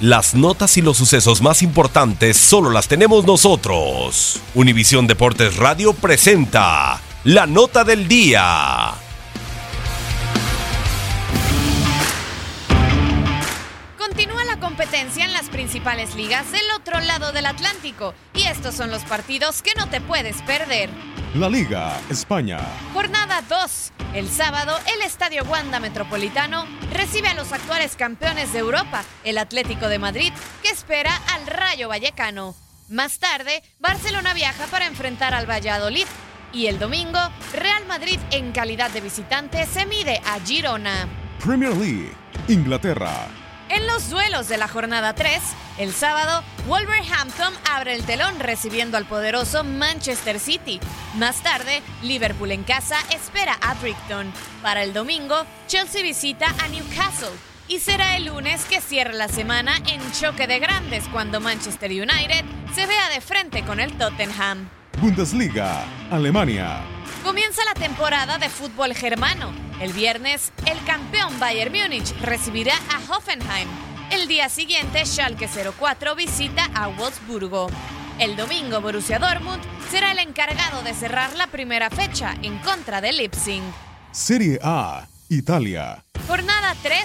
Las notas y los sucesos más importantes solo las tenemos nosotros. Univisión Deportes Radio presenta la nota del día. Continúa la competencia en las principales ligas del otro lado del Atlántico y estos son los partidos que no te puedes perder. La Liga España. Jornada 2. El sábado, el Estadio Wanda Metropolitano recibe a los actuales campeones de Europa, el Atlético de Madrid, que espera al Rayo Vallecano. Más tarde, Barcelona viaja para enfrentar al Valladolid. Y el domingo, Real Madrid en calidad de visitante se mide a Girona. Premier League. Inglaterra. En los duelos de la jornada 3, el sábado, Wolverhampton abre el telón recibiendo al poderoso Manchester City. Más tarde, Liverpool en casa espera a Brighton. Para el domingo, Chelsea visita a Newcastle. Y será el lunes que cierra la semana en choque de grandes cuando Manchester United se vea de frente con el Tottenham. Bundesliga. Alemania. Comienza la temporada de fútbol germano. El viernes, el campeón Bayern Múnich recibirá a Hoffenheim. El día siguiente, Schalke 04 visita a Wolfsburgo. El domingo, Borussia Dortmund será el encargado de cerrar la primera fecha en contra de Leipzig. Serie A. Italia. Jornada 3.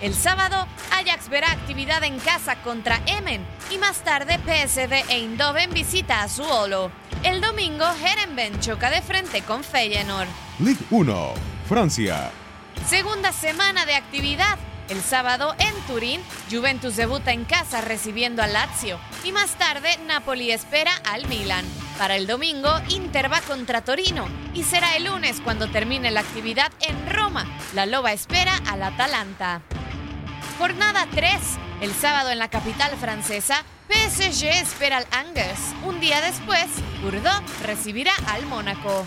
El sábado, Ajax verá actividad en casa contra Emen y más tarde PSV Eindhoven visita a Suolo. El domingo, Herenben choca de frente con Feyenoord. Ligue 1. Francia. Segunda semana de actividad. El sábado en Turín, Juventus debuta en casa recibiendo al Lazio y más tarde Napoli espera al Milan. Para el domingo, Inter va contra Torino y será el lunes cuando termine la actividad en Roma. La Loba espera al Atalanta. Jornada 3. El sábado en la capital francesa, PSG espera al Angers. Un día después, Bordeaux recibirá al Mónaco.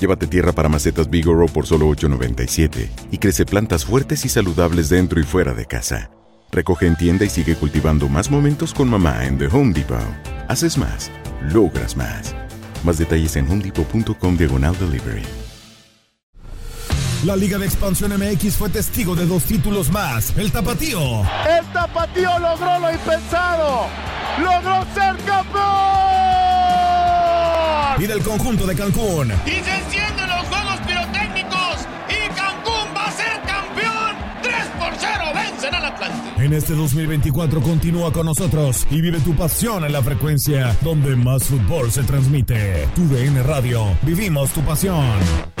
Llévate tierra para macetas Bigoro por solo $8.97 y crece plantas fuertes y saludables dentro y fuera de casa. Recoge en tienda y sigue cultivando más momentos con mamá en The Home Depot. Haces más, logras más. Más detalles en homedepot.com diagonal delivery. La Liga de Expansión MX fue testigo de dos títulos más. El Tapatío. El Tapatío logró lo impensado. Logró Y del conjunto de Cancún. Y se encienden los juegos pirotécnicos. Y Cancún va a ser campeón. 3 por 0 vencen al Atlante. En este 2024 continúa con nosotros y vive tu pasión en la frecuencia donde más fútbol se transmite. Tu DN Radio. Vivimos tu pasión.